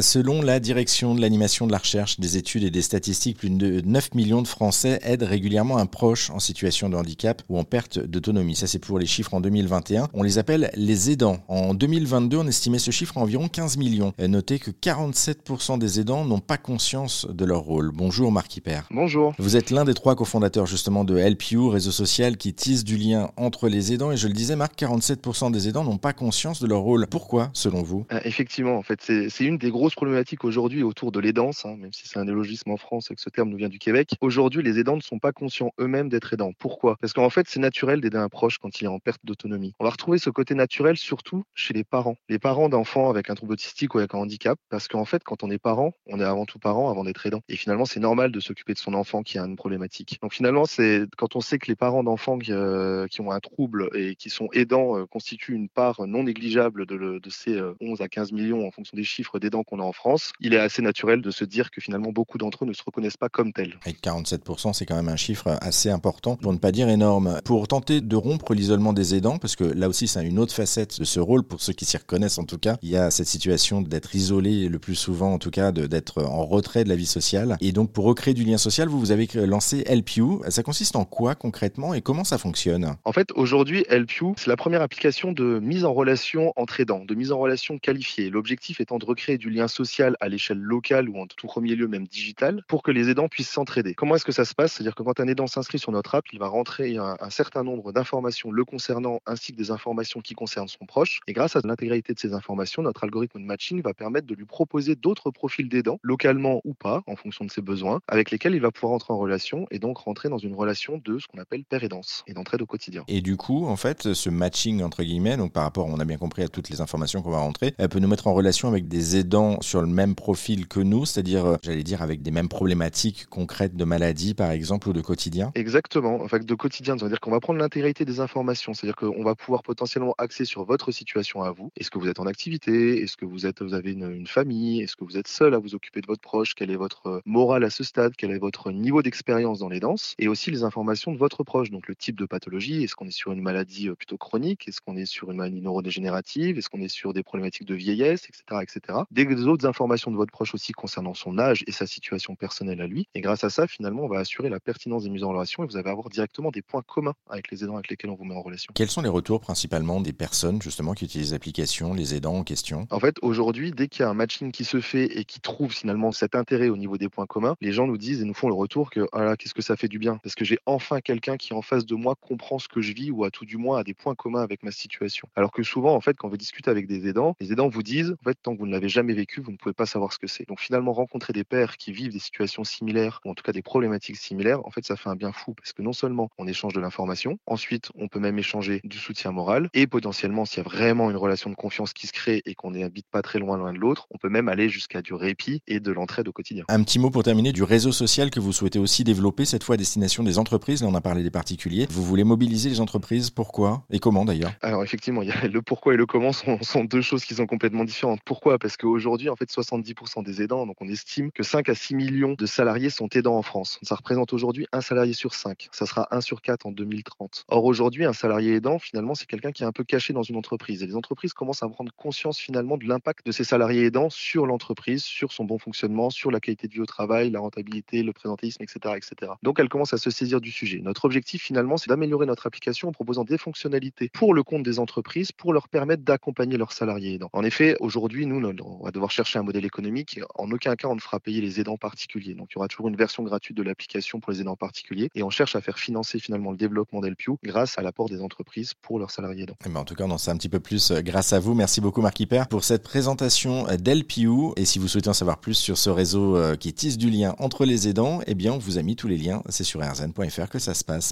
Selon la direction de l'animation de la recherche, des études et des statistiques, plus de 9 millions de Français aident régulièrement un proche en situation de handicap ou en perte d'autonomie. Ça, c'est pour les chiffres en 2021. On les appelle les aidants. En 2022, on estimait ce chiffre à environ 15 millions. Notez que 47% des aidants n'ont pas conscience de leur rôle. Bonjour Marc Hyper. Bonjour. Vous êtes l'un des trois cofondateurs justement de HelpYou, réseau social qui tisse du lien entre les aidants. Et je le disais, Marc, 47% des aidants n'ont pas conscience de leur rôle. Pourquoi, selon vous? Euh, Effectivement, en fait, c'est une des grosses grosse problématique aujourd'hui autour de l'aidance, hein, même si c'est un élogisme en France et que ce terme nous vient du Québec. Aujourd'hui, les aidants ne sont pas conscients eux-mêmes d'être aidants. Pourquoi? Parce qu'en fait, c'est naturel d'aider un proche quand il est en perte d'autonomie. On va retrouver ce côté naturel surtout chez les parents. Les parents d'enfants avec un trouble autistique ou avec un handicap, parce qu'en fait, quand on est parent, on est avant tout parent avant d'être aidant. Et finalement, c'est normal de s'occuper de son enfant qui a une problématique. Donc finalement, c'est quand on sait que les parents d'enfants qui, euh, ont un trouble et qui sont aidants euh, constituent une part non négligeable de, ces 11 euh, à 15 millions en fonction des chiffres d'aidants qu'on a en France, il est assez naturel de se dire que finalement beaucoup d'entre eux ne se reconnaissent pas comme tels. Et 47%, c'est quand même un chiffre assez important, pour ne pas dire énorme. Pour tenter de rompre l'isolement des aidants, parce que là aussi c'est une autre facette de ce rôle, pour ceux qui s'y reconnaissent en tout cas, il y a cette situation d'être isolé le plus souvent en tout cas, d'être en retrait de la vie sociale. Et donc pour recréer du lien social, vous, vous avez lancé HelpYou. Ça consiste en quoi concrètement et comment ça fonctionne? En fait, aujourd'hui, HelpYou, c'est la première application de mise en relation entre aidants, de mise en relation qualifiée. L'objectif étant de recréer du lien social à l'échelle locale ou en tout premier lieu même digitale pour que les aidants puissent s'entraider. Comment est-ce que ça se passe? C'est-à-dire que quand un aidant s'inscrit sur notre app, il va rentrer un, certain nombre d'informations le concernant ainsi que des informations qui concernent son proche. Et grâce à l'intégralité de ces informations, notre algorithme de matching va permettre de lui proposer d'autres profils d'aidants, localement ou pas, en fonction de ses besoins, avec lesquels il va pouvoir entrer en relation et donc rentrer dans une relation de ce qu'on appelle père-aidance et d'entraide au quotidien. Et du coup, en fait, ce matching entre guillemets, donc par rapport, on a bien compris à toutes les informations qu'on va rentrer, elle peut nous mettre en relation avec des aidants sur le même profil que nous, c'est-à-dire, euh, j'allais dire, avec des mêmes problématiques concrètes de maladie, par exemple, ou de quotidien? Exactement, en fait, de quotidien, c'est-à-dire qu'on va prendre l'intégralité des informations, c'est-à-dire qu'on va pouvoir potentiellement axer sur votre situation à vous. Est-ce que vous êtes en activité? Est-ce que vous, êtes, vous avez une, famille? Est-ce que vous êtes seul à vous occuper de votre proche? Quel est votre euh, morale à ce stade? Quel est votre niveau d'expérience dans les danses? Et aussi les informations de votre proche, donc le type de pathologie. Est-ce qu'on est sur une maladie euh, plutôt chronique? Est-ce qu'on est sur une maladie neurodégénérative? Est-ce qu'on est sur des problématiques de vieillesse, etc., etc. Des autres informations de votre proche aussi concernant son âge et sa situation personnelle à lui. Et grâce à ça, finalement, on va assurer la pertinence des mises en relation et vous allez avoir directement des points communs avec les aidants avec lesquels on vous met en relation. Quels sont les retours principalement des personnes justement qui utilisent l'application, les aidants en question? En fait, aujourd'hui, dès qu'il y a un matching qui se fait et qui trouve finalement cet intérêt au niveau des points communs, les gens nous disent et nous font le retour que ah qu'est-ce que ça fait du bien? Parce que j'ai enfin quelqu'un qui en face de moi comprend ce que je vis ou à tout du moins a des points communs avec ma situation. Alors que souvent, en fait, quand vous discutez avec des aidants, les aidants vous disent en fait tant que vous ne l'avez jamais vécu, vous ne pouvez pas savoir ce que c'est. Donc finalement, rencontrer des pères qui vivent des situations similaires, ou en tout cas des problématiques similaires, en fait, ça fait un bien fou, parce que non seulement on échange de l'information, ensuite on peut même échanger du soutien moral, et potentiellement, s'il y a vraiment une relation de confiance qui se crée et qu'on n'habite pas très loin l'un de l'autre, on peut même aller jusqu'à du répit et de l'entraide au quotidien. Un petit mot pour terminer du réseau social que vous souhaitez aussi développer, cette fois à destination des entreprises, là on a parlé des particuliers. Vous voulez mobiliser les entreprises, pourquoi et comment d'ailleurs? Alors effectivement, il y a le pourquoi et le comment sont, sont deux choses qui sont complètement différentes. Pourquoi? Parce qu'aujourd'hui, en fait, 70% des aidants, donc on estime que 5 à 6 millions de salariés sont aidants en France. Ça représente aujourd'hui un salarié sur 5. Ça sera 1 sur 4 en 2030. Or, aujourd'hui, un salarié aidant, finalement, c'est quelqu'un qui est un peu caché dans une entreprise. Et les entreprises commencent à prendre conscience, finalement, de l'impact de ces salariés aidants sur l'entreprise, sur son bon fonctionnement, sur la qualité de vie au travail, la rentabilité, le présentéisme, etc., etc. Donc, elles commencent à se saisir du sujet. Notre objectif, finalement, c'est d'améliorer notre application en proposant des fonctionnalités pour le compte des entreprises pour leur permettre d'accompagner leurs salariés aidants. En effet, aujourd'hui, nous, on va devoir chercher un modèle économique. En aucun cas, on ne fera payer les aidants particuliers. Donc, il y aura toujours une version gratuite de l'application pour les aidants particuliers. Et on cherche à faire financer finalement le développement d'Elpio grâce à l'apport des entreprises pour leurs salariés aidants. Eh ben, en tout cas, on en sait un petit peu plus euh, grâce à vous. Merci beaucoup, Marc Hyper, pour cette présentation euh, d'Elpio. Et si vous souhaitez en savoir plus sur ce réseau euh, qui tisse du lien entre les aidants, eh bien, on vous a mis tous les liens. C'est sur rzn.fr que ça se passe.